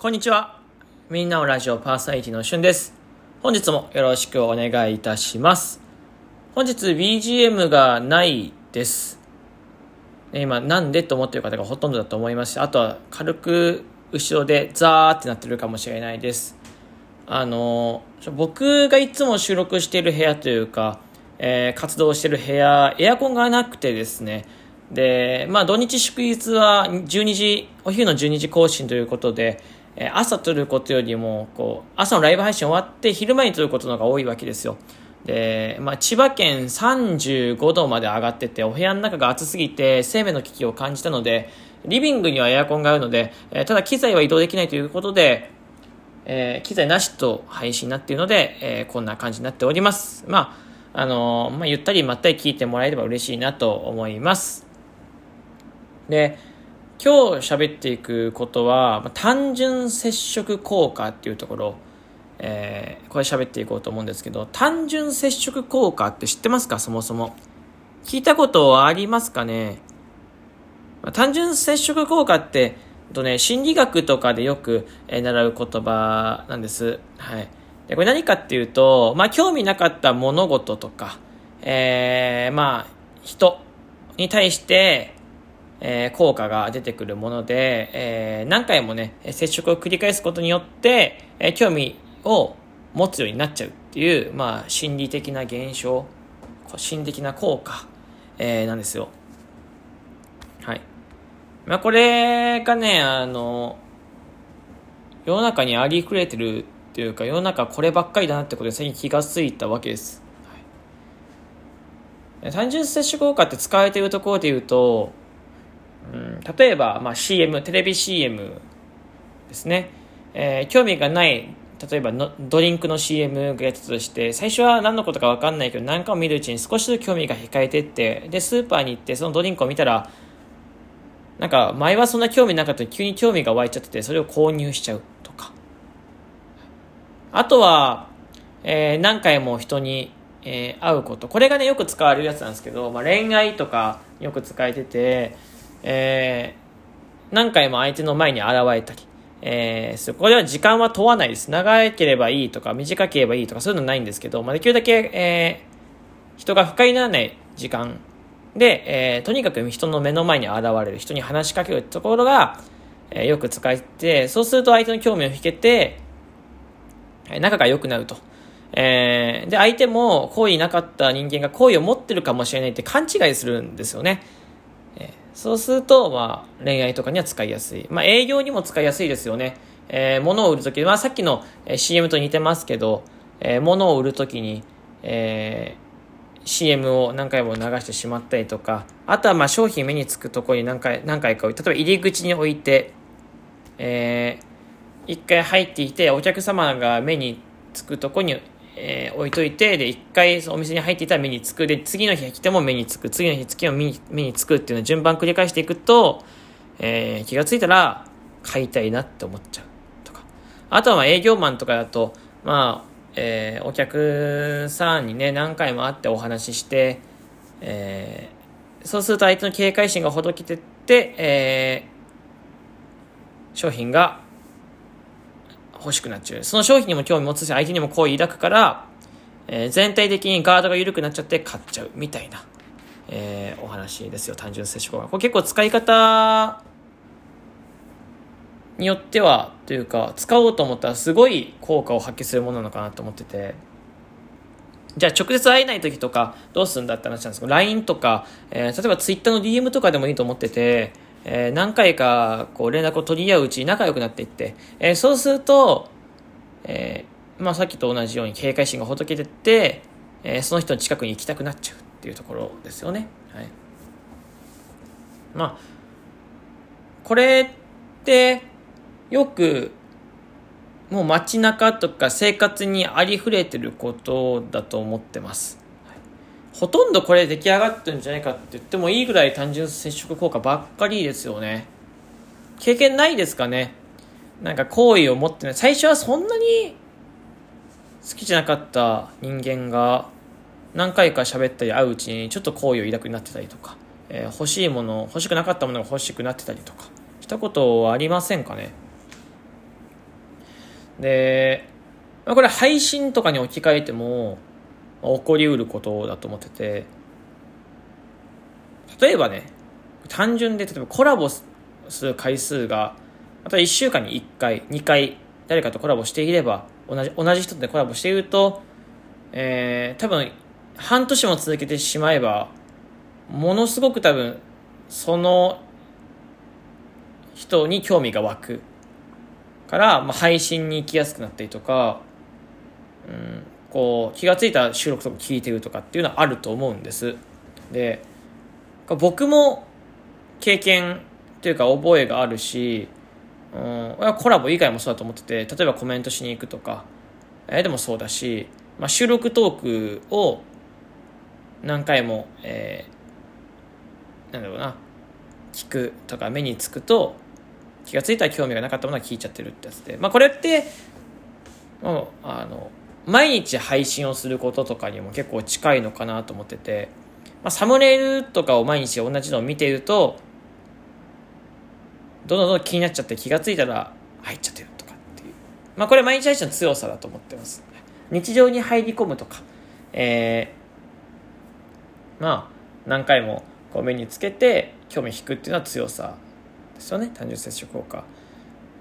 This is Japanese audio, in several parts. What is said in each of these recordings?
こんにちは。みんなのラジオパーソナリティのしゅんです。本日もよろしくお願いいたします。本日 BGM がないです。今なんでと思ってる方がほとんどだと思いますし、あとは軽く後ろでザーってなってるかもしれないです。あの、僕がいつも収録している部屋というか、えー活動している部屋、エアコンがなくてですね、で、まあ土日祝日は12時、お昼の12時更新ということで、え朝撮ることよりも、こう、朝のライブ配信終わって昼前に撮ることの方が多いわけですよ。で、まあ千葉県35度まで上がってて、お部屋の中が暑すぎて生命の危機を感じたので、リビングにはエアコンがあるので、えただ機材は移動できないということで、えー機材なしと配信になっているので、えーこんな感じになっております。まあ、あのーまあ、ゆったりまったり聞いてもらえれば嬉しいなと思います。で、今日喋っていくことは、単純接触効果っていうところ、えーこれ喋っていこうと思うんですけど、単純接触効果って知ってますか？そもそも。聞いたことはありますかね？まあ単純接触効果って、とね、心理学とかでよく、えー習う言葉なんです。はい。で、これ何かっていうと、まあ、興味なかった物事とか、えー、まあ、人に対して、えー効果が出てくるもので、えー何回もね、接触を繰り返すことによって、えー興味を持つようになっちゃうっていう、まあ、心理的な現象、心理的な効果、えーなんですよ。はい。まあ、これがね、あの、世の中にありふれてるっていうか、世の中こればっかりだなってことで最近気がついたわけです。はい、単純接触効果って使われているところで言うと、うん、例えば、まあ、CM、テレビ CM ですね。えー興味がない、例えばのドリンクの CM がやったとして、最初は何のことか分かんないけど、何かを見るうちに少しずつ興味が控えてって、で、スーパーに行って、そのドリンクを見たら、なんか前はそんな興味なかったのに急に興味が湧いちゃっててそれを購入しちゃうとか。あとは、えー何回も人に、えー会うこと。これがねよく使われるやつなんですけど、まあ、恋愛とかよく使えてて、えー何回も相手の前に現れたり、えーそこでは時間は問わないです。長ければいいとか短ければいいとかそういうのないんですけど、まあ、できるだけ、えー人が不快にならない時間で、えーとにかく人の目の前に現れる人に話しかけるところが、えーよく使えてそうすると相手の興味を引けて仲が良くなると、えーで相手も好意なかった人間が好意を持ってるかもしれないって勘違いするんですよね、えーそうすると、まあ、恋愛とかには使いやすい、まあ、営業にも使いやすいですよね、えー物を売るとき、まあ、さっきの CM と似てますけど、えー物を売るときに、えー CM を何回も流してしまったりとか、あとはまあ商品目につくところに何回、何回か置いて、例えば入り口に置いて、えー一回入っていて、お客様が目につくところに、えー置いといて、で、一回お店に入っていたら目につく、で、次の日来ても目につく、次の日次も目に目につくっていうのを順番繰り返していくと、えー気がついたら買いたいなって思っちゃうとか。あとは営業マンとかだと、まあ、えーお客さんにね、何回も会ってお話しして、えーそうすると相手の警戒心がほどけてって、えー商品が欲しくなっちゃう。その商品にも興味持つし、相手にも好意抱くから、えー全体的にガードが緩くなっちゃって買っちゃうみたいな、えーお話ですよ、単純接触が。これ結構使い方によっては、というか、使おうと思ったらすごい効果を発揮するものなのかなと思ってて、じゃあ直接会えない時とかどうするんだって話なんですけど、LINE とか、えー例えば Twitter の DM とかでもいいと思ってて、えー何回かこう連絡を取り合ううちに仲良くなっていって、えーそうすると、えーまあさっきと同じように警戒心がほどけてって、えその人の近くに行きたくなっちゃうっていうところですよね。はい。まあ、これってよくもう街中とか生活にありふれてることだと思ってます。ほとんどこれ出来上がってるんじゃないかって言ってもいいぐらい単純接触効果ばっかりですよね。経験ないですかね？なんか好意を持ってない。最初はそんなに好きじゃなかった人間が何回か喋ったり会ううちにちょっと好意を抱くようになってたりとか、えー欲しいもの、欲しくなかったものが欲しくなってたりとかしたことはありませんかね？で、まあ、これ配信とかに置き換えても、起こりうることだと思ってて、例えばね、単純で、例えばコラボする回数が、また1週間に1回、2回、誰かとコラボしていれば、同じ、同じ人とコラボしていると、えー、多分、半年も続けてしまえば、ものすごく多分、その人に興味が湧くから、まあ、配信に行きやすくなったりとか、うん、こう気が付いた収録とか聞いてるとかっていうのはあると思うんです。で僕も経験というか覚えがあるし、うん、コラボ以外もそうだと思ってて例えばコメントしに行くとか、え、でもそうだし、まあ、収録トークを何回も、えー、なんだろうな聞くとか目につくと気が付いたら興味がなかったものは聞いちゃってるってやつで、まあ、これってもうあの毎日配信をすることとかにも結構近いのかなと思ってて、まあ、サムネイルとかを毎日同じのを見ているとどんどんどん気になっちゃって気が付いたら入っちゃってるとかっていう。まあこれ毎日配信の強さだと思ってます。日常に入り込むとか。えー、まあ何回もこう目につけて興味引くっていうのは強さですよね。単純接触効果。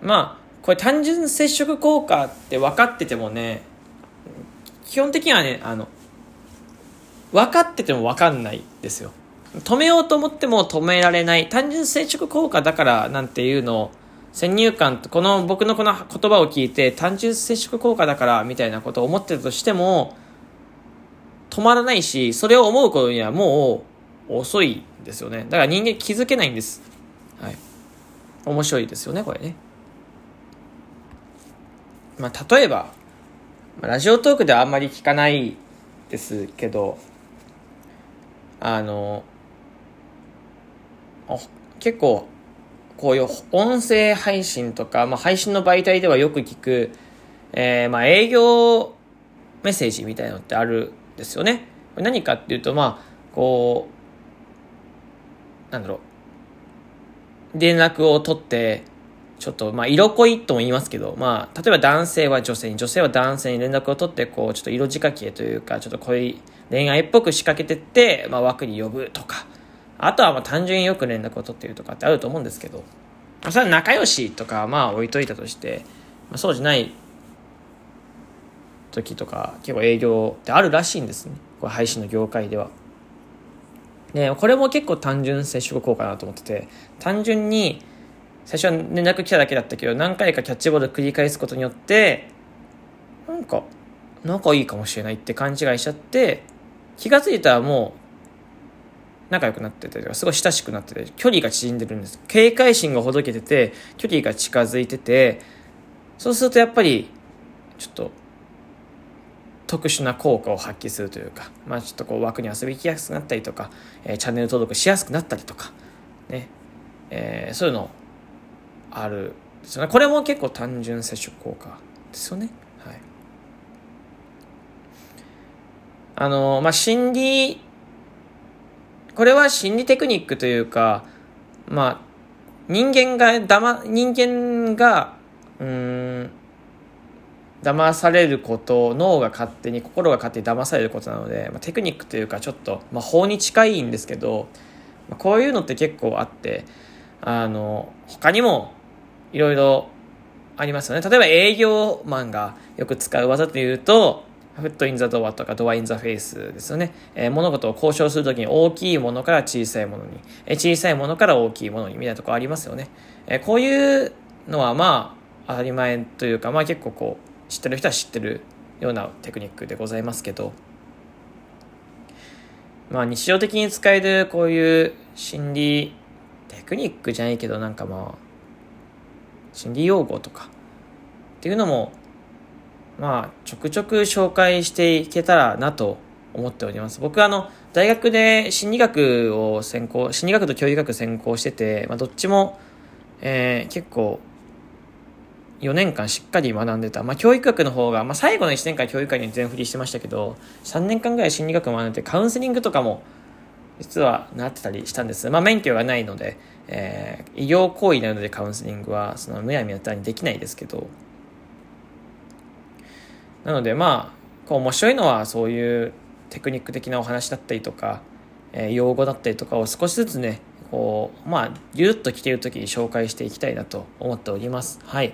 まあこれ単純接触効果って分かっててもね基本的にはねあの分かってても分かんないですよ。止めようと思っても止められない。単純接触効果だからなんていうのを先入観この僕のこの言葉を聞いて単純接触効果だからみたいなことを思ってたとしても止まらないしそれを思うことにはもう遅いですよね。だから人間気づけないんです。はい。面白いですよねこれね。まあ例えばラジオトークではあんまり聞かないですけどあの結構こういう音声配信とか、まあ、配信の媒体ではよく聞く、えー、まあ営業メッセージみたいなのってあるんですよね。何かっていうと、まあ、こう、なんだろう、連絡を取って、ちょっと、まあ、色恋とも言いますけど、まあ、例えば男性は女性に、女性は男性に連絡を取って、こう、ちょっと色仕掛けというか、ちょっと恋、恋愛っぽく仕掛けてって、まあ、枠に呼ぶとか、あとはまあ単純によく連絡を取っているとかってあると思うんですけど、それは仲良しとかまあ置いといたとして、まあ、そうじゃない時とか結構営業ってあるらしいんですね。これ配信の業界では。で、これも結構単純接触効果なと思ってて、単純に最初は連絡来ただけだったけど何回かキャッチボール繰り返すことによってなんか仲いいかもしれないって勘違いしちゃって気が付いたらもう仲良くなってて、すごい親しくなってて、距離が縮んでるんです。警戒心がほどけてて、距離が近づいてて、そうするとやっぱり、ちょっと、特殊な効果を発揮するというか、まあちょっとこう枠に遊び行きやすくなったりとか、えー、チャンネル登録しやすくなったりとか、ね、えー、そういうのをあるですよね。これも結構単純接触効果ですよね。はい。あの、まあ心理これは心理テクニックというか、まあ、人間がだま、人間が、うん、騙されること、脳が勝手に、心が勝手に騙されることなので、まあ、テクニックというかちょっと、まあ、法に近いんですけど、まあ、こういうのって結構あって、あの、他にもいろいろありますよね。例えば営業マンがよく使う技というと、フットインザドアとかドアインザフェイスですよね。えー、物事を交渉するときに大きいものから小さいものに、えー、小さいものから大きいものにみたいなとこありますよね。えー、こういうのはまあ当たり前というか、まあ結構こう知ってる人は知ってるようなテクニックでございますけど、まあ日常的に使えるこういう心理テクニックじゃないけどなんかまあ心理用語とかっていうのもまあ、ちょくちょく紹介していけたらなと思っております。僕はあの、大学で心理学を専攻、心理学と教育学専攻してて、まあ、どっちも、えー、結構、4年間しっかり学んでた。まあ、教育学の方が、まあ、最後の1年間教育学に全振りしてましたけど、3年間ぐらい心理学を学んでて、カウンセリングとかも、実はなってたりしたんです。まあ、免許がないので、えー、医療行為なのでカウンセリングは、そのむやみやたらにできないですけど、なのでまあこう面白いのはそういうテクニック的なお話だったりとか、えー、用語だったりとかを少しずつねこうまあギュッと来ている時に紹介していきたいなと思っております。はい。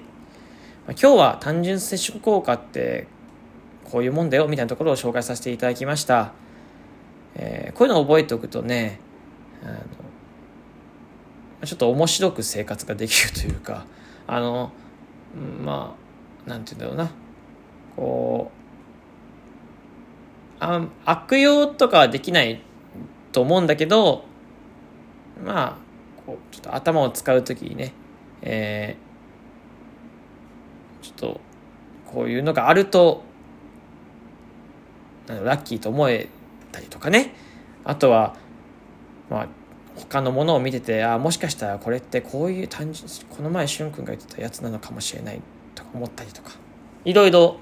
今日は単純接触効果ってこういうもんだよみたいなところを紹介させていただきました、えー、こういうのを覚えておくとねあのちょっと面白く生活ができるというかあのまあなんて言うんだろうな。こうあ悪用とかはできないと思うんだけどまあこうちょっと頭を使う時にね、えー、ちょっとこういうのがあるとラッキーと思えたりとかね。あとはまあ他のものを見ててあもしかしたらこれってこういう単純この前しゅんくんが言ってたやつなのかもしれないとか思ったりとかいろいろ、はい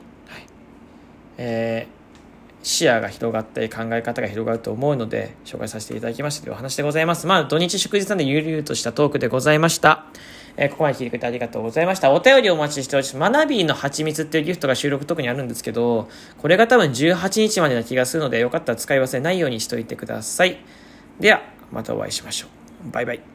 えー、視野が広がって考え方が広がると思うので紹介させていただきましたというお話でございますまあ土日祝日なんでゆるゆるとしたトークでございましたえー、ここまで聞いてくれてありがとうございました。お便りお待ちしております。マナビーの蜂蜜っていうギフトが収録特にあるんですけど、これが多分18日までな気がするので、よかったら使い忘れないようにしといてください。では、またお会いしましょう。バイバイ。